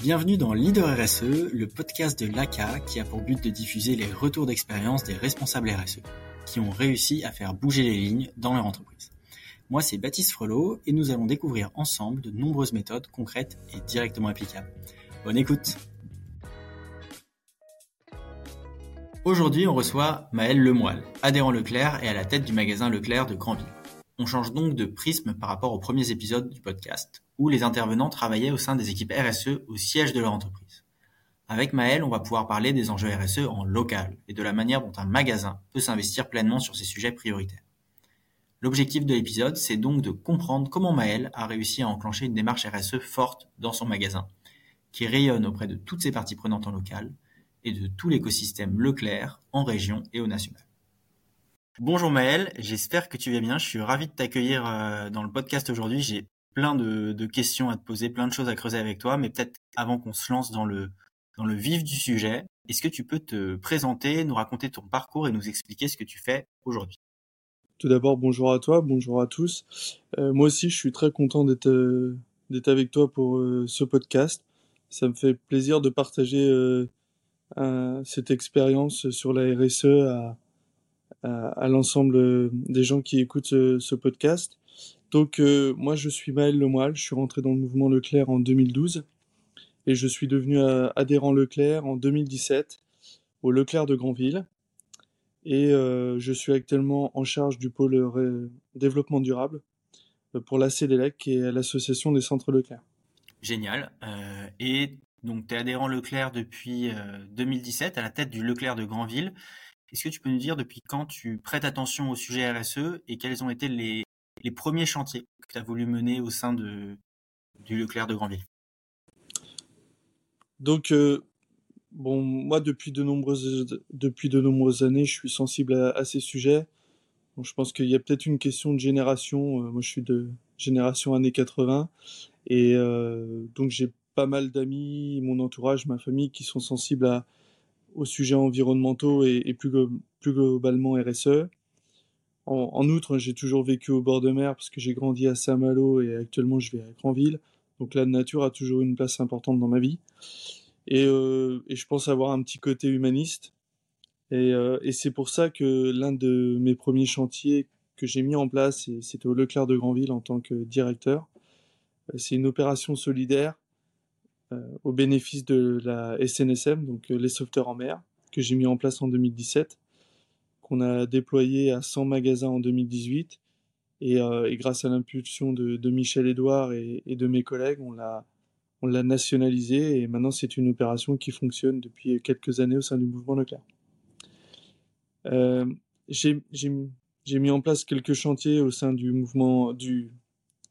Bienvenue dans Leader RSE, le podcast de l'ACA qui a pour but de diffuser les retours d'expérience des responsables RSE qui ont réussi à faire bouger les lignes dans leur entreprise. Moi, c'est Baptiste Frelot et nous allons découvrir ensemble de nombreuses méthodes concrètes et directement applicables. Bonne écoute Aujourd'hui, on reçoit Maël Lemoile, adhérent Leclerc et à la tête du magasin Leclerc de Grandville. On change donc de prisme par rapport aux premiers épisodes du podcast, où les intervenants travaillaient au sein des équipes RSE au siège de leur entreprise. Avec Maël, on va pouvoir parler des enjeux RSE en local et de la manière dont un magasin peut s'investir pleinement sur ces sujets prioritaires. L'objectif de l'épisode, c'est donc de comprendre comment Maël a réussi à enclencher une démarche RSE forte dans son magasin, qui rayonne auprès de toutes ses parties prenantes en local et de tout l'écosystème Leclerc en région et au national. Bonjour Maël, j'espère que tu vas bien. Je suis ravi de t'accueillir euh, dans le podcast aujourd'hui. Plein de, questions à te poser, plein de choses à creuser avec toi, mais peut-être avant qu'on se lance dans le, dans le vif du sujet, est-ce que tu peux te présenter, nous raconter ton parcours et nous expliquer ce que tu fais aujourd'hui? Tout d'abord, bonjour à toi, bonjour à tous. Euh, moi aussi, je suis très content d'être euh, avec toi pour euh, ce podcast. Ça me fait plaisir de partager cette expérience sur la RSE à, à, l'ensemble des gens qui écoutent ce, podcast. Donc, moi, je suis Maël Lemoile. Je suis rentré dans le mouvement Leclerc en 2012 et je suis devenu adhérent Leclerc en 2017 au Leclerc de Granville et euh, je suis actuellement en charge du pôle développement durable euh, pour la CDLEC qui est l'association des centres Leclerc. Génial. Euh, et donc tu es adhérent Leclerc depuis 2017 à la tête du Leclerc de Granville. Est-ce que tu peux nous dire depuis quand tu prêtes attention au sujet RSE et quels ont été les, les premiers chantiers que tu as voulu mener au sein de, du Leclerc de Granville? Donc Bon, moi, depuis de nombreuses, depuis de nombreuses années, je suis sensible à, ces sujets. je pense qu'il y a peut-être une question de génération. Euh, moi, je suis de génération années 80. Et euh, donc, j'ai pas mal d'amis, mon entourage, ma famille, qui sont sensibles aux sujets environnementaux et, plus globalement RSE. En, outre, j'ai toujours vécu au bord de mer parce que j'ai grandi à Saint-Malo et actuellement je vis à Granville. Donc la nature a toujours une place importante dans ma vie. Euh, et, je pense avoir un petit côté humaniste. Euh, et, c'est pour ça que l'un de mes premiers chantiers que j'ai mis en place, c'était au Leclerc de Granville en tant que directeur, euh, c'est une opération solidaire au bénéfice de la SNSM, donc les sauveteurs en mer, que j'ai mis en place en 2017, qu'on a déployé à 100 magasins en 2018. Et, grâce à l'impulsion de, Michel Edouard et, de mes collègues, on l'a on l'a nationalisé et maintenant c'est une opération qui fonctionne depuis quelques années au sein du mouvement Leclerc. Euh, j'ai mis en place quelques chantiers au sein du mouvement du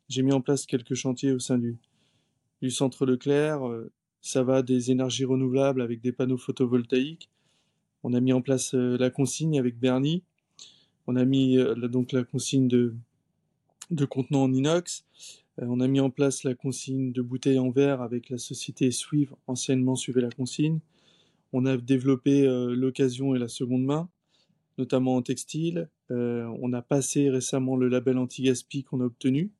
j'ai mis en place quelques chantiers au sein du centre Leclerc. Euh, ça va des énergies renouvelables avec des panneaux photovoltaïques. On a mis en place euh, la consigne avec Bernie. On a mis donc la consigne de, contenants en inox. Euh, on a mis en place la consigne de bouteilles en verre avec la société Suivre, anciennement Suivez la consigne. On a développé euh, l'occasion et la seconde main, notamment en textile. Euh, on a passé récemment le label anti-gaspi qu'on a obtenu,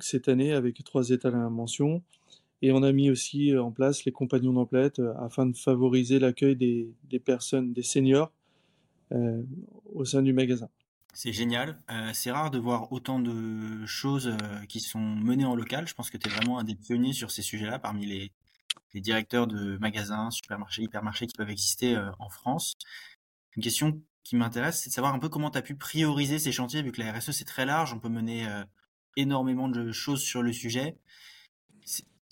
cette année avec trois états à la mention. Et on a mis aussi en place les compagnons d'emplette afin de favoriser l'accueil des, personnes, des seniors au sein du magasin. C'est génial. Euh, c'est rare de voir autant de choses euh, qui sont menées en local. Je pense que tu es vraiment un des pionniers sur ces sujets-là parmi les, directeurs de magasins, supermarchés, hypermarchés qui peuvent exister euh, en France. Une question qui m'intéresse, c'est de savoir un peu comment tu as pu prioriser ces chantiers, vu que la RSE c'est très large, on peut mener énormément de choses sur le sujet.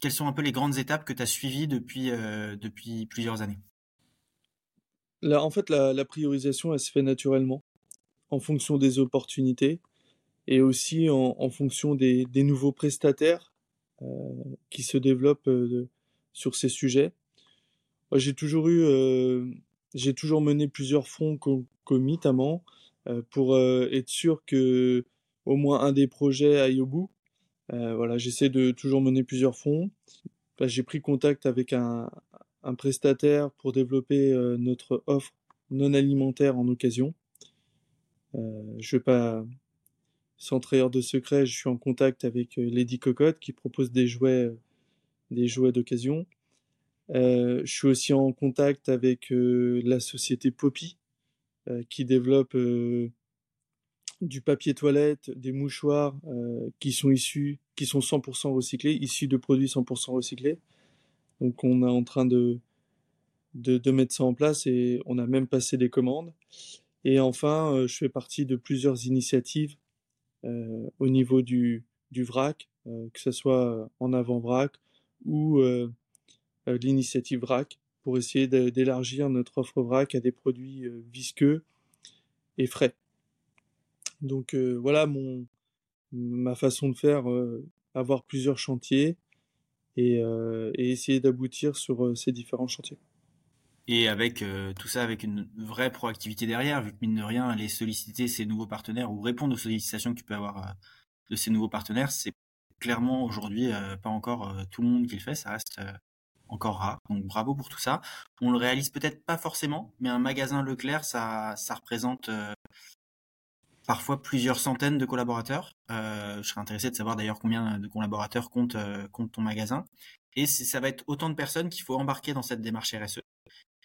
Quelles sont un peu les grandes étapes que tu as suivies depuis, depuis plusieurs années? En fait, la, priorisation, elle se fait naturellement en fonction des opportunités et aussi en, fonction des, nouveaux prestataires euh, qui se développent euh, sur ces sujets. J'ai toujours eu, euh, toujours mené plusieurs fronts concomitamment pour être sûr que au moins un des projets aille au bout. Voilà, j'essaie de toujours mener plusieurs fonds. j'ai pris contact avec un, prestataire pour développer notre offre non alimentaire en occasion. Euh, je ne vais pas sans de secret, je suis en contact avec euh, Lady Cocotte qui propose des jouets, euh, des jouets d'occasion. je suis aussi en contact avec la société Poppy, qui développe du papier toilette, des mouchoirs qui sont issus, qui sont 100% recyclés, issus de produits 100% recyclés. Donc on est en train de, de, mettre ça en place et on a même passé des commandes. Et enfin, je fais partie de plusieurs initiatives au niveau du, du vrac, que ce soit en avant-vrac ou l'initiative vrac, pour essayer d'élargir notre offre vrac à des produits visqueux et frais. Donc voilà mon, ma façon de faire, avoir plusieurs chantiers et, essayer d'aboutir sur ces différents chantiers. Et avec tout ça, avec une vraie proactivité derrière, vu que mine de rien, aller solliciter ces nouveaux partenaires ou répondre aux sollicitations que tu peux avoir de ces nouveaux partenaires, c'est clairement aujourd'hui pas encore tout le monde qui le fait, ça reste encore rare. Donc bravo pour tout ça. On le réalise peut-être pas forcément, mais un magasin Leclerc, ça, ça représente parfois plusieurs centaines de collaborateurs. Euh, je serais intéressé de savoir d'ailleurs combien de collaborateurs compte, euh, compte ton magasin. Et ça va être autant de personnes qu'il faut embarquer dans cette démarche RSE.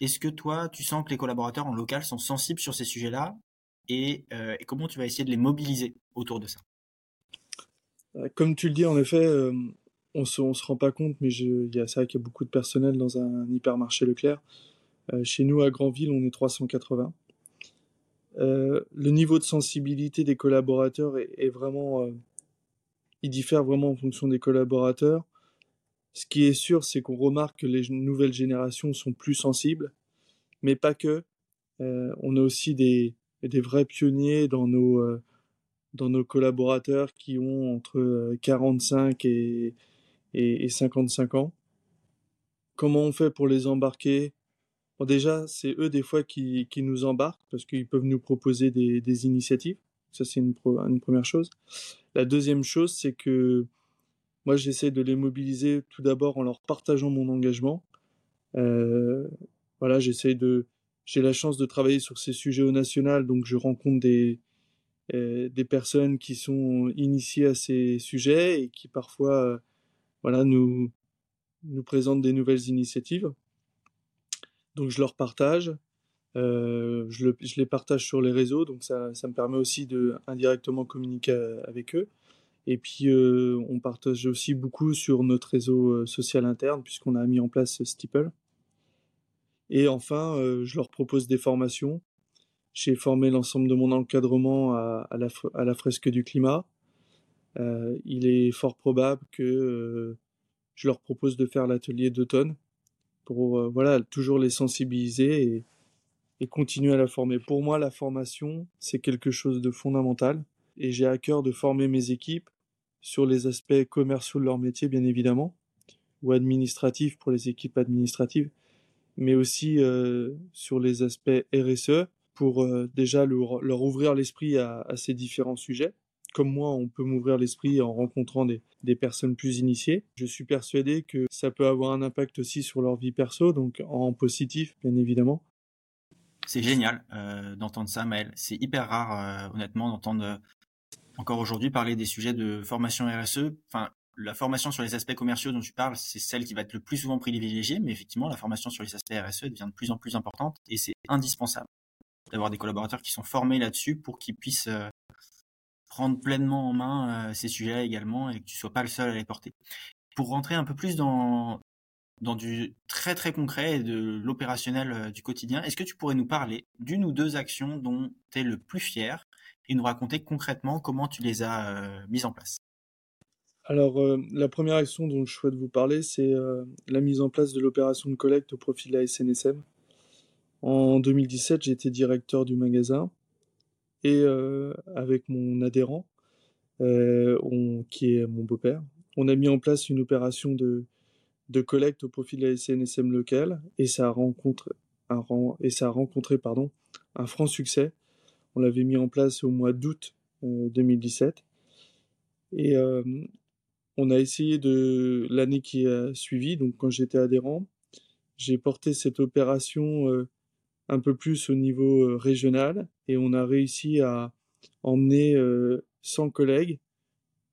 Est-ce que toi, tu sens que les collaborateurs en local sont sensibles sur ces sujets-là et, euh, comment tu vas essayer de les mobiliser autour de ça? Comme tu le dis, en effet, on se, on se rend pas compte, mais il y a qu'il y a beaucoup de personnel dans un hypermarché Leclerc. chez nous, à Grandville, on est 380. Euh, le niveau de sensibilité des collaborateurs est, vraiment, euh, il diffère vraiment en fonction des collaborateurs. Ce qui est sûr, c'est qu'on remarque que les nouvelles générations sont plus sensibles, mais pas que. Euh, on a aussi des, des vrais pionniers dans nos, dans nos collaborateurs qui ont entre 45 et, et, et 55 ans. Comment on fait pour les embarquer? Bon, déjà, c'est eux des fois qui, qui nous embarquent parce qu'ils peuvent nous proposer des, des initiatives. Ça, c'est une, première chose. La deuxième chose, c'est que moi, j'essaie de les mobiliser tout d'abord en leur partageant mon engagement. Euh, voilà, j'essaie de. J'ai la chance de travailler sur ces sujets au national, donc je rencontre des, euh, des personnes qui sont initiées à ces sujets et qui parfois, euh, voilà, nous, nous présentent des nouvelles initiatives. Donc je leur partage. Euh, je, le, je, les partage sur les réseaux, donc ça, me permet aussi de indirectement communiquer avec eux. Et puis euh, on partage aussi beaucoup sur notre réseau euh, social interne puisqu'on a mis en place Steeple. Et enfin, euh, je leur propose des formations. J'ai formé l'ensemble de mon encadrement à, la, fresque du climat. Euh, il est fort probable que je leur propose de faire l'atelier d'automne pour euh, voilà toujours les sensibiliser et, continuer à la former. Pour moi, la formation c'est quelque chose de fondamental et j'ai à cœur de former mes équipes sur les aspects commerciaux de leur métier, bien évidemment, ou administratifs pour les équipes administratives, mais aussi euh, sur les aspects RSE pour euh, déjà leur, leur ouvrir l'esprit à ces différents sujets comme moi, on peut m'ouvrir l'esprit en rencontrant des, personnes plus initiées. Je suis persuadé que ça peut avoir un impact aussi sur leur vie perso, donc en positif, bien évidemment. C'est génial euh, d'entendre ça, Maël. C'est hyper rare, euh, honnêtement, d'entendre euh, encore aujourd'hui parler des sujets de formation RSE. Enfin, la formation sur les aspects commerciaux dont tu parles, c'est celle qui va être le plus souvent privilégiée, mais effectivement, la formation sur les aspects RSE devient de plus en plus importante et c'est indispensable d'avoir des collaborateurs qui sont formés là-dessus pour qu'ils puissent prendre pleinement en main euh, ces sujets également et que tu sois pas le seul à les porter. Pour rentrer un peu plus dans du très très concret et de l'opérationnel euh, du quotidien, est-ce que tu pourrais nous parler d'une ou deux actions dont tu es le plus fier et nous raconter concrètement comment tu les as euh, mises en place? Alors, la première action dont je souhaite vous parler, c'est la mise en place de l'opération de collecte au profit de la SNSM. En 2017, j'étais directeur du magasin et euh, avec mon adhérent, euh, qui est mon beau-père, on a mis en place une opération de, collecte au profit de la SNSM locale. Et ça a rencontré un, et franc succès. On l'avait mis en place au mois d'août euh, 2017 et euh, on a essayé de l'année qui a suivi, donc quand j'étais adhérent, j'ai porté cette opération un peu plus au niveau régional et on a réussi à emmener 100 euh, collègues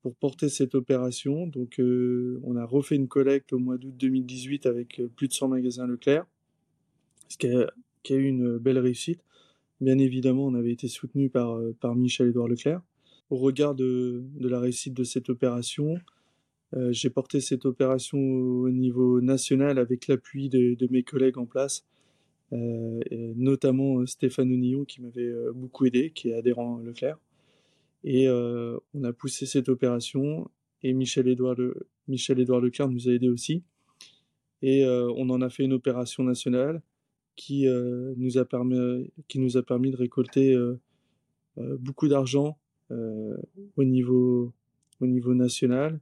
pour porter cette opération. Donc, euh, on a refait une collecte au mois d'août 2018 avec euh, plus de 100 magasins Leclerc, ce qui a, eu une belle réussite. Bien évidemment, on avait été soutenu par, par Michel-Édouard Leclerc. Au regard de, la réussite de cette opération, j'ai porté cette opération au niveau national avec l'appui de, mes collègues en place, notamment Stéphane Onillon qui m'avait beaucoup aidé, qui est adhérent Leclerc. Et euh, on a poussé cette opération et Michel-Édouard Le, Michel -Édouard Leclerc nous a aidé aussi. Et euh, on en a fait une opération nationale qui, euh, nous, a permis, de récolter euh, euh, beaucoup d'argent au, niveau, au niveau national.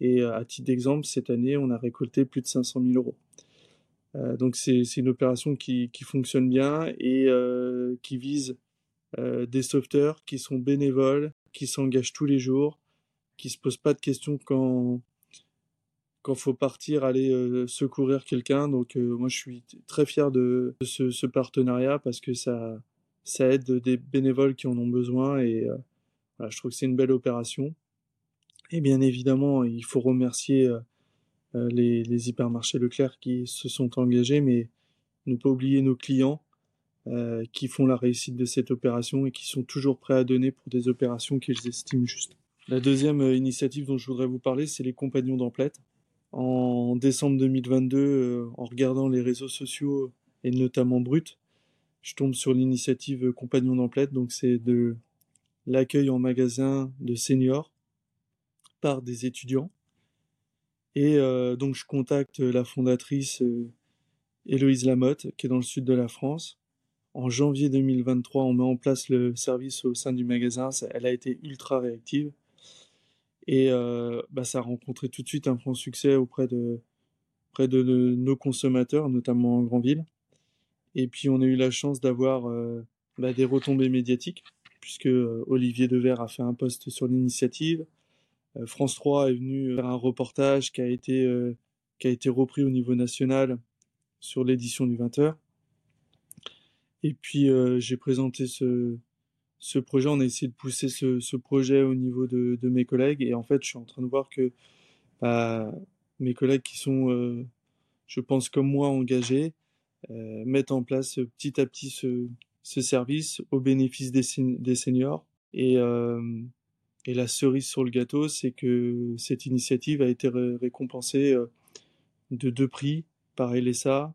Et à titre d'exemple, cette année, on a récolté plus de 500 000 euros. Euh, donc c'est une opération qui, fonctionne bien et euh, qui vise euh, des sauveteurs qui sont bénévoles, qui s'engagent tous les jours, qui se posent pas de questions quand quand faut partir aller secourir quelqu'un. Donc moi je suis très fier de, ce, partenariat parce que ça ça aide des bénévoles qui en ont besoin et je trouve que c'est une belle opération. Et bien évidemment, il faut remercier les, les hypermarchés Leclerc qui se sont engagés, mais ne pas oublier nos clients euh, qui font la réussite de cette opération et qui sont toujours prêts à donner pour des opérations qu'ils estiment justes. La deuxième euh, initiative dont je voudrais vous parler, c'est les compagnons d'Emplette. En décembre 2022, euh, en regardant les réseaux sociaux et notamment Brut, je tombe sur l'initiative Compagnons d'Emplette, donc c'est de l'accueil en magasin de seniors par des étudiants. Et euh, donc je contacte la fondatrice euh, Héloïse Lamotte, qui est dans le sud de la France, en janvier 2023, on met en place le service au sein du magasin. Elle a été ultra réactive. Et euh, bah, ça a rencontré tout de suite un franc succès auprès de, nos consommateurs, notamment en grand ville. Et puis on a eu la chance d'avoir euh, bah, des retombées médiatiques, puisque euh, Olivier Devers a fait un post sur l'initiative. Euh, France 3 est venu faire un reportage qui a été, euh, qui a été repris au niveau national sur l'édition du 20h. Et puis euh, j'ai présenté ce, ce projet, on a essayé de pousser ce, ce projet au niveau de, de, mes collègues. Et en fait, je suis en train de voir que bah, mes collègues qui sont, euh, je pense, comme moi, engagés, euh, mettent en place petit à petit ce, ce service au bénéfice des, des seniors. Et, euh, et la cerise sur le gâteau, c'est que cette initiative a été ré récompensée euh, de deux prix par LSA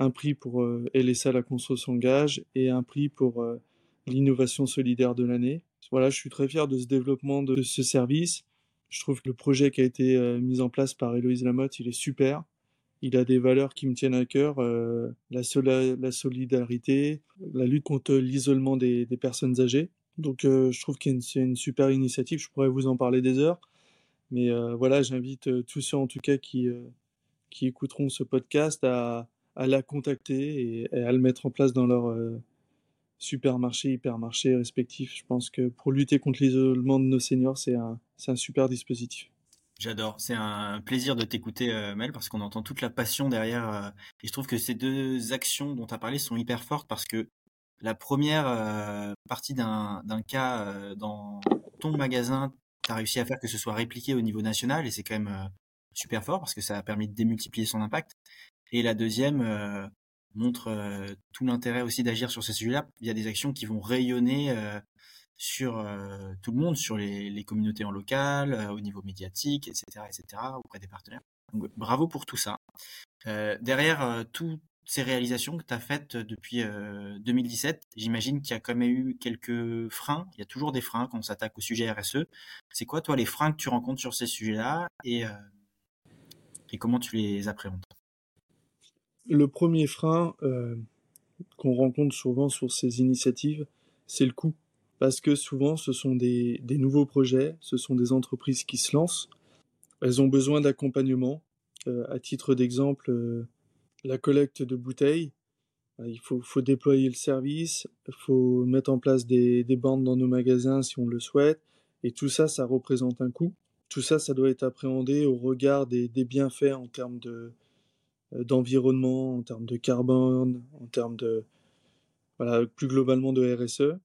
un prix pour euh, LSA La Conso s'engage et un prix pour euh, l'innovation solidaire de l'année. Voilà, je suis très fier de ce développement de ce service. Je trouve que le projet qui a été mis en place par Héloïse Lamotte, il est super. Il a des valeurs qui me tiennent à cœur, la, solidarité, la lutte contre l'isolement des, personnes âgées. Donc je trouve que c'est une super initiative, je pourrais vous en parler des heures. Mais voilà, j'invite tous ceux en tout cas qui, écouteront ce podcast à, la contacter et, à le mettre en place dans leur supermarché, hypermarché respectif. Je pense que pour lutter contre l'isolement de nos seniors, c'est un, un super dispositif. J'adore. C'est un plaisir de t'écouter, euh, Mel, parce qu'on entend toute la passion derrière. Euh, et je trouve que ces deux actions dont tu as parlé sont hyper fortes parce que la première euh, partie d'un cas euh, dans ton magasin, tu as réussi à faire que ce soit répliqué au niveau national et c'est quand même euh, super fort parce que ça a permis de démultiplier son impact. Et la deuxième euh, montre euh, tout l'intérêt aussi d'agir sur ces sujets-là. Il y a des actions qui vont rayonner sur euh, tout le monde, sur les, les communautés en local, euh, au niveau médiatique, etc., etc., auprès des partenaires. Bravo pour tout ça. Euh, derrière toutes ces réalisations que tu as faites depuis 2017, j'imagine qu'il y a quand même eu quelques freins. Il y a toujours des freins quand on s'attaque au sujet RSE. C'est quoi, toi, les freins que tu rencontres sur ces sujets-là et, comment tu les appréhendes? Le premier frein qu'on rencontre souvent sur ces initiatives, c'est le coût. Parce que souvent, ce sont des, nouveaux projets, ce sont des entreprises qui se lancent. Elles ont besoin d'accompagnement. À titre d'exemple, la collecte de bouteilles, euh, il faut, déployer le service, il faut mettre en place des, des bandes dans nos magasins si on le souhaite. Et tout ça, ça représente un coût. Tout ça, ça doit être appréhendé au regard des, bienfaits en termes de, euh, d'environnement, en termes de carbone, en termes de voilà, plus globalement de RSE.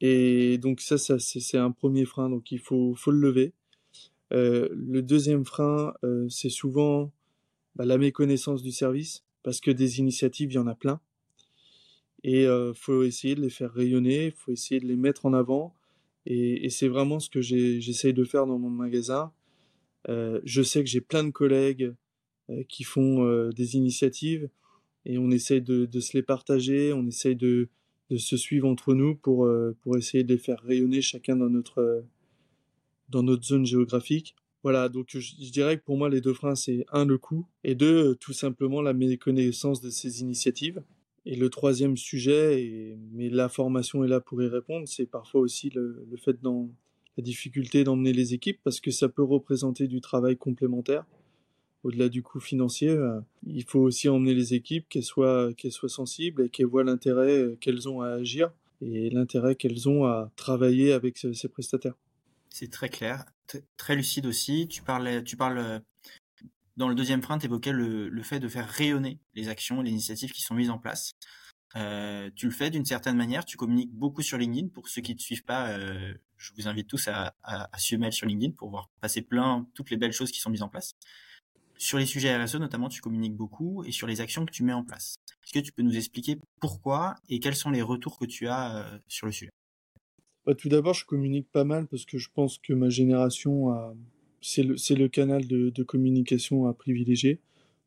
Et donc ça, c'est un premier frein, donc il faut, faut le lever. le deuxième frein, c'est souvent bah, la méconnaissance du service, parce que des initiatives, il y en a plein. Et il faut essayer de les faire rayonner, il faut essayer de les mettre en avant. Et, c'est vraiment ce que j'essaye de faire dans mon magasin. je sais que j'ai plein de collègues qui font des initiatives et on essaye de, de, se les partager, on essaye de, de se suivre entre nous pour, pour essayer de les faire rayonner chacun dans notre, dans notre zone géographique. Voilà, donc je, dirais que pour moi, les deux freins, c'est un, le coût, et deux, tout simplement la méconnaissance de ces initiatives. Et le troisième sujet, et, mais la formation est là pour y répondre, c'est parfois aussi le, le fait dans la difficulté d'emmener les équipes, parce que ça peut représenter du travail complémentaire. Au-delà du coût financier, euh, il faut aussi emmener les équipes, qu'elles soient, qu'elles soient sensibles et qu'elles voient l'intérêt euh, qu'elles ont à agir et l'intérêt qu'elles ont à travailler avec ces prestataires. C'est très clair, très lucide aussi. Tu parles, tu parles euh, dans le deuxième frein, tu évoquais le, fait de faire rayonner les actions et les initiatives qui sont mises en place. Euh, tu le fais d'une certaine manière, tu communiques beaucoup sur LinkedIn. Pour ceux qui ne te suivent pas, euh, je vous invite tous à, à, suivre sur LinkedIn pour voir passer plein, toutes les belles choses qui sont mises en place. Sur les sujets RSE notamment, tu communiques beaucoup et sur les actions que tu mets en place. Est-ce que tu peux nous expliquer pourquoi et quels sont les retours que tu as sur le sujet? Bah, tout d'abord, je communique pas mal parce que je pense que ma génération c'est le, canal de, communication à privilégier.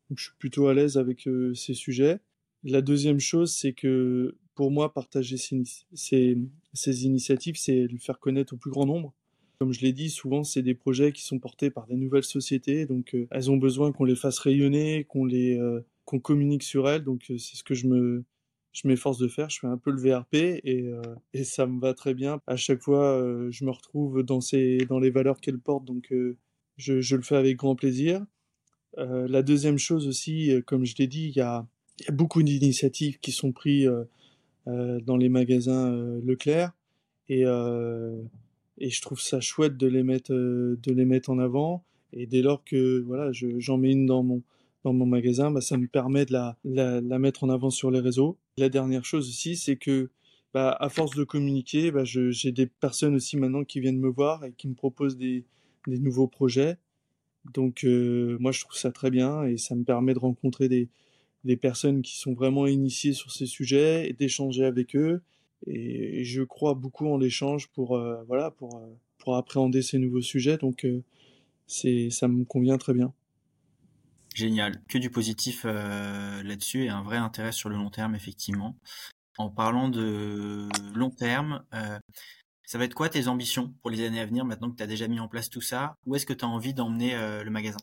Donc, je suis plutôt à l'aise avec euh, ces sujets. La deuxième chose, c'est que pour moi, partager ces, initiatives, c'est le faire connaître au plus grand nombre. Comme je l'ai dit, souvent, c'est des projets qui sont portés par des nouvelles sociétés, donc euh, elles ont besoin qu'on les fasse rayonner, qu'on euh, qu'on communique sur elles. Donc, c'est ce que je me je m'efforce de faire. Je fais un peu le VRP et, euh, et ça me va très bien. À chaque fois, euh, je me retrouve dans, les valeurs qu'elle porte, donc euh, je, le fais avec grand plaisir. la deuxième chose aussi, comme je l'ai dit, il y a, beaucoup d'initiatives qui sont prises dans les magasins Leclerc et, je trouve ça chouette de les mettre, de les mettre en avant. Et dès lors que voilà, j'en mets une dans mon, dans mon magasin, bah, ça me permet de la, mettre en avant sur les réseaux. La dernière chose aussi, c'est que bah, à force de communiquer, bah, j'ai des personnes aussi maintenant qui viennent me voir et qui me proposent des, nouveaux projets. Donc euh, moi, je trouve ça très bien et ça me permet de rencontrer des, personnes qui sont vraiment initiées sur ces sujets et d'échanger avec eux. Et, je crois beaucoup en l'échange pour, euh, voilà, euh, pour appréhender ces nouveaux sujets. Donc ça me convient très bien. Génial, que du positif euh, là-dessus et un vrai intérêt sur le long terme, effectivement. En parlant de long terme, euh, ça va être quoi tes ambitions pour les années à venir maintenant que tu as déjà mis en place tout ça? Où est-ce que tu as envie d'emmener euh, le magasin?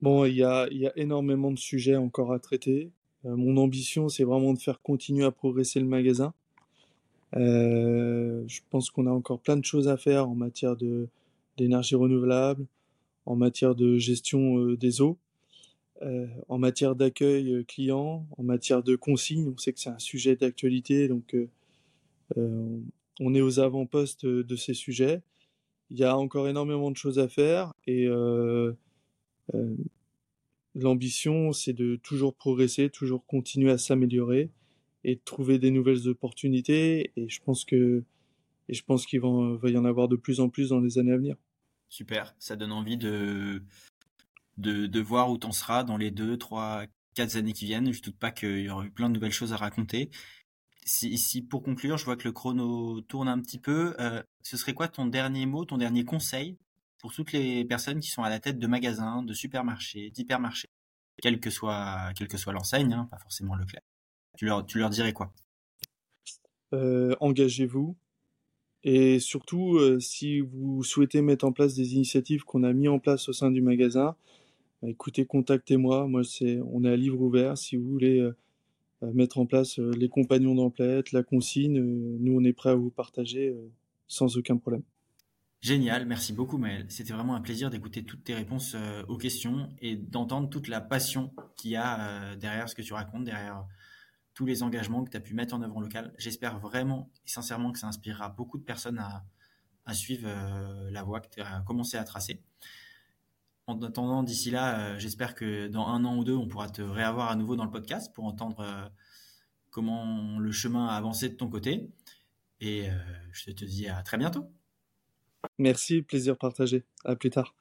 Bon, il y a, y a, énormément de sujets encore à traiter. mon ambition, c'est vraiment de faire continuer à progresser le magasin. je pense qu'on a encore plein de choses à faire en matière d'énergie renouvelable, en matière de gestion des eaux. Euh, en matière d'accueil euh, client, en matière de consigne, on sait que c'est un sujet d'actualité, donc euh, on est aux avant-postes de ces sujets. Il y a encore énormément de choses à faire et l'ambition, c'est de toujours progresser, toujours continuer à s'améliorer et de trouver des nouvelles opportunités. Et je pense que et je pense qu'il va, va, y en avoir de plus en plus dans les années à venir. Super, ça donne envie de de, voir où t'en seras dans les deux, trois, quatre années qui viennent. Je doute pas qu'il y aura eu plein de nouvelles choses à raconter. Si, si pour conclure, je vois que le chrono tourne un petit peu, euh, ce serait quoi ton dernier mot, ton dernier conseil pour toutes les personnes qui sont à la tête de magasins, de supermarchés, d'hypermarchés, quelle que soit, quelle que soit l'enseigne, hein, pas forcément Leclerc. Tu leur, tu leur dirais quoi? Euh, Engagez-vous. Et surtout, euh, si vous souhaitez mettre en place des initiatives qu'on a mis en place au sein du magasin, écoutez, contactez-moi. Moi, c'est, on est à livre ouvert. Si vous voulez euh, euh, mettre en place euh, les compagnons d'emplette, la consigne, nous, on est prêt à vous partager sans aucun problème. Génial, merci beaucoup Maël. C'était vraiment un plaisir d'écouter toutes tes réponses aux questions et d'entendre toute la passion qu'il y a derrière ce que tu racontes, derrière tous les engagements que tu as pu mettre en œuvre en local. J'espère vraiment et sincèrement que ça inspirera beaucoup de personnes à suivre la voie que tu as commencé à tracer en attendant, d'ici là, euh, j'espère que dans un an ou deux, on pourra te réavoir à nouveau dans le podcast pour entendre euh, comment le chemin a avancé de ton côté. Et euh, je te dis à très bientôt. Merci, plaisir partagé. À plus tard.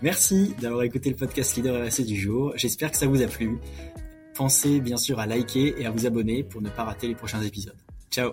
Merci d'avoir écouté le podcast Leader RSC du jour. J'espère que ça vous a plu. Pensez bien sûr à liker et à vous abonner pour ne pas rater les prochains épisodes. Ciao